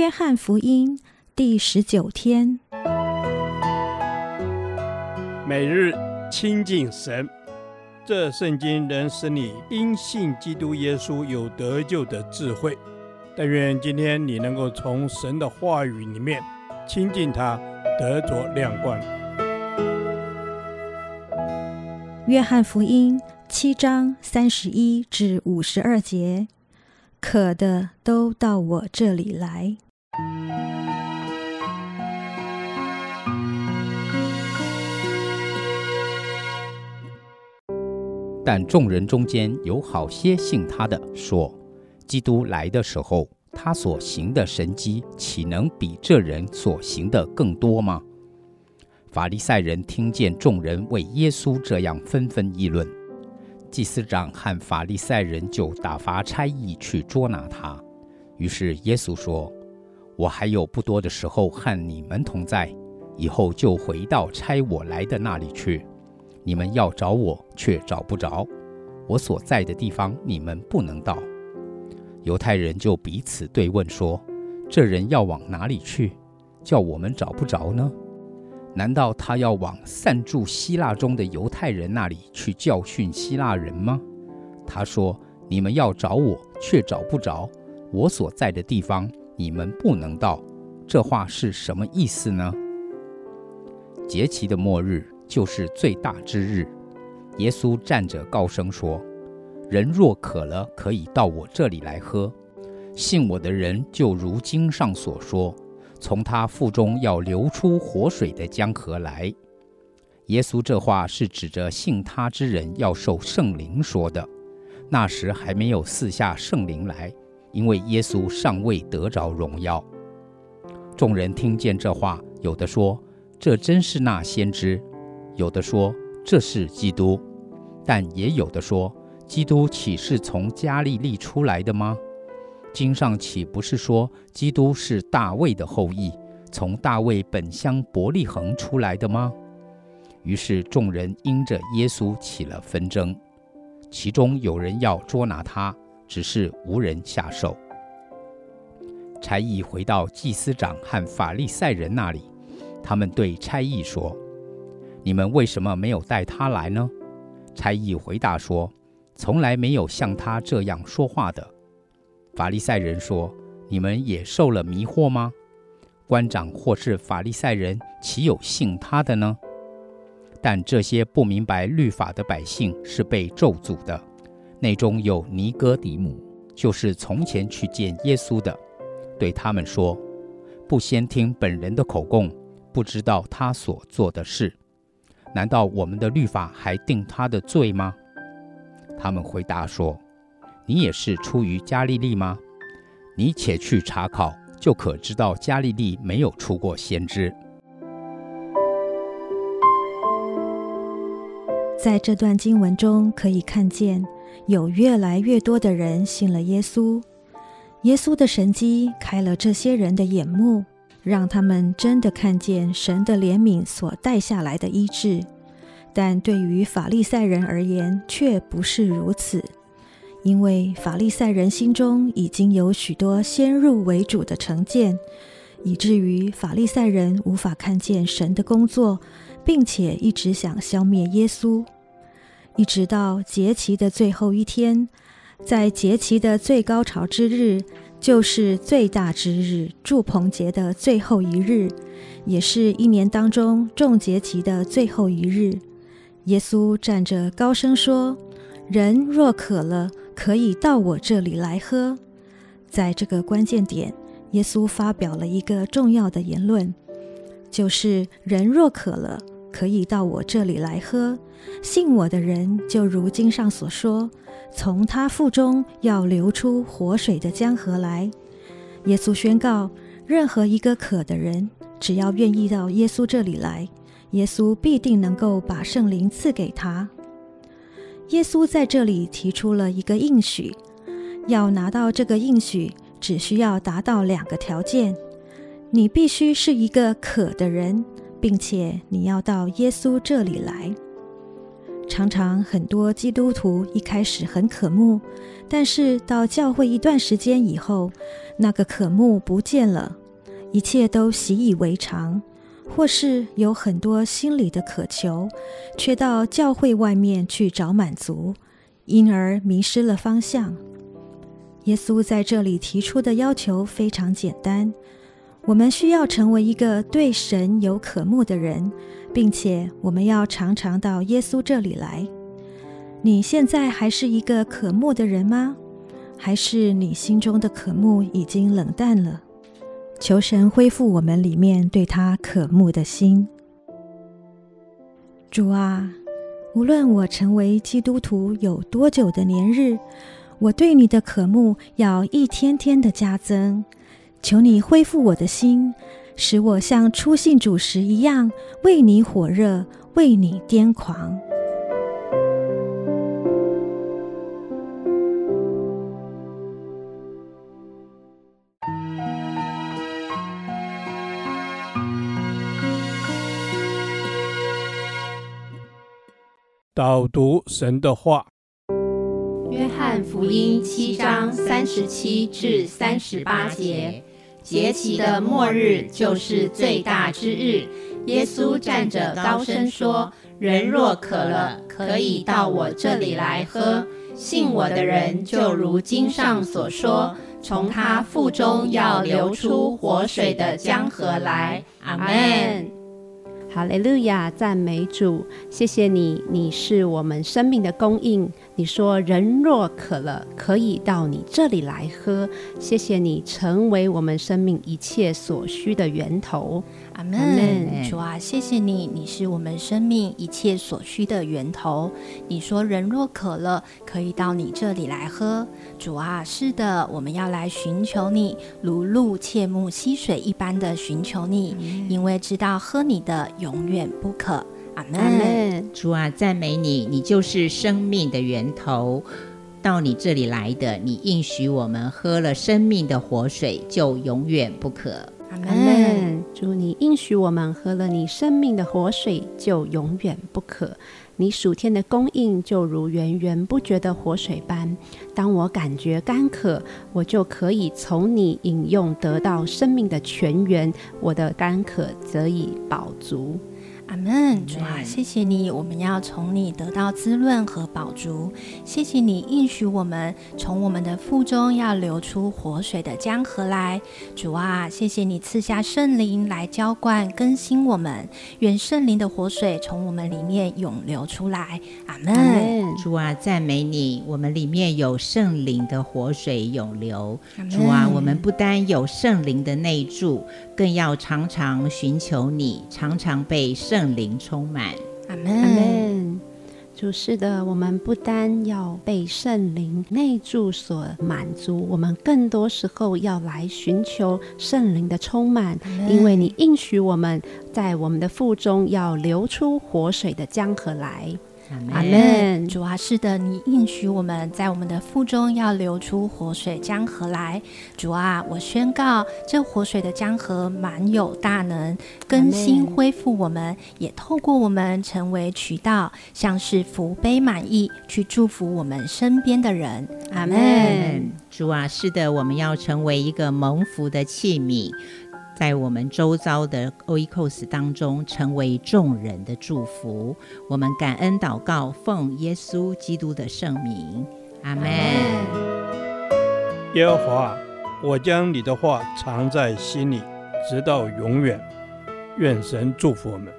约翰福音第十九天，每日亲近神，这圣经能使你因信基督耶稣有得救的智慧。但愿今天你能够从神的话语里面亲近他，得着亮光。约翰福音七章三十一至五十二节。渴的都到我这里来。但众人中间有好些信他的，说：基督来的时候，他所行的神迹，岂能比这人所行的更多吗？法利赛人听见众人为耶稣这样纷纷议论。祭司长和法利赛人就打发差役去捉拿他。于是耶稣说：“我还有不多的时候和你们同在，以后就回到差我来的那里去。你们要找我，却找不着；我所在的地方，你们不能到。”犹太人就彼此对问说：“这人要往哪里去？叫我们找不着呢？”难道他要往散住希腊中的犹太人那里去教训希腊人吗？他说：“你们要找我，却找不着；我所在的地方，你们不能到。”这话是什么意思呢？节期的末日就是最大之日。耶稣站着高声说：“人若渴了，可以到我这里来喝。信我的人，就如经上所说。”从他腹中要流出活水的江河来。耶稣这话是指着信他之人要受圣灵说的。那时还没有四下圣灵来，因为耶稣尚未得着荣耀。众人听见这话，有的说：“这真是那先知；有的说：“这是基督。”但也有的说：“基督岂是从加利利出来的吗？”经上岂不是说基督是大卫的后裔，从大卫本乡伯利恒出来的吗？于是众人因着耶稣起了纷争，其中有人要捉拿他，只是无人下手。差役回到祭司长和法利赛人那里，他们对差役说：“你们为什么没有带他来呢？”差役回答说：“从来没有像他这样说话的。”法利赛人说：“你们也受了迷惑吗？官长或是法利赛人，岂有信他的呢？但这些不明白律法的百姓是被咒诅的。内中有尼哥底母，就是从前去见耶稣的，对他们说：不先听本人的口供，不知道他所做的事，难道我们的律法还定他的罪吗？他们回答说。”你也是出于加利利吗？你且去查考，就可知道加利利没有出过先知。在这段经文中，可以看见有越来越多的人信了耶稣。耶稣的神迹开了这些人的眼目，让他们真的看见神的怜悯所带下来的医治。但对于法利赛人而言，却不是如此。因为法利赛人心中已经有许多先入为主的成见，以至于法利赛人无法看见神的工作，并且一直想消灭耶稣。一直到节期的最后一天，在节期的最高潮之日，就是最大之日——祝棚节的最后一日，也是一年当中众节期的最后一日，耶稣站着高声说：“人若渴了，”可以到我这里来喝。在这个关键点，耶稣发表了一个重要的言论，就是人若渴了，可以到我这里来喝。信我的人，就如经上所说，从他腹中要流出活水的江河来。耶稣宣告，任何一个渴的人，只要愿意到耶稣这里来，耶稣必定能够把圣灵赐给他。耶稣在这里提出了一个应许，要拿到这个应许，只需要达到两个条件：你必须是一个渴的人，并且你要到耶稣这里来。常常很多基督徒一开始很渴慕，但是到教会一段时间以后，那个渴慕不见了，一切都习以为常，或是有很多心里的渴求，却到教会外面去找满足，因而迷失了方向。耶稣在这里提出的要求非常简单。我们需要成为一个对神有渴慕的人，并且我们要常常到耶稣这里来。你现在还是一个渴慕的人吗？还是你心中的渴慕已经冷淡了？求神恢复我们里面对他渴慕的心。主啊，无论我成为基督徒有多久的年日，我对你的渴慕要一天天的加增。求你恢复我的心，使我像初信主时一样，为你火热，为你癫狂。导读神的话，《约翰福音》七章三十七至三十八节。节期的末日就是最大之日。耶稣站着高声说：“人若渴了，可以到我这里来喝。信我的人，就如经上所说，从他腹中要流出活水的江河来。”阿门。哈利路亚，赞美主！谢谢你，你是我们生命的供应。你说，人若渴了，可以到你这里来喝。谢谢你，成为我们生命一切所需的源头。阿门，主啊，谢谢你，你是我们生命一切所需的源头。你说人若渴了，可以到你这里来喝。主啊，是的，我们要来寻求你，如露切慕溪水一般的寻求你，因为知道喝你的永远不渴。阿门。主啊，赞美你，你就是生命的源头。到你这里来的，你应许我们喝了生命的活水，就永远不渴。阿门。主，你应许我们喝了你生命的活水，就永远不渴。你属天的供应就如源源不绝的活水般。当我感觉干渴，我就可以从你饮用得到生命的泉源，我的干渴则以饱足。阿门，主啊，谢谢你，我们要从你得到滋润和饱足。谢谢你应许我们，从我们的腹中要流出活水的江河来。主啊，谢谢你赐下圣灵来浇灌更新我们，愿圣灵的活水从我们里面涌流出来。阿门。主啊，赞美你，我们里面有圣灵的活水涌流。主啊，我们不单有圣灵的内住，更要常常寻求你，常常被圣。灵充满，阿门，阿门。主是的，我们不单要被圣灵内住所满足，我们更多时候要来寻求圣灵的充满，因为你应许我们在我们的腹中要流出活水的江河来。阿门。主啊，是的，你应许我们在我们的腹中要流出活水江河来。主啊，我宣告，这活水的江河满有大能，更新恢复我们，也透过我们成为渠道，像是福杯满溢，去祝福我们身边的人。阿门。主啊，是的，我们要成为一个蒙福的器皿。在我们周遭的 Oikos 当中，成为众人的祝福。我们感恩祷告，奉耶稣基督的圣名，阿门。耶和华，我将你的话藏在心里，直到永远。愿神祝福我们。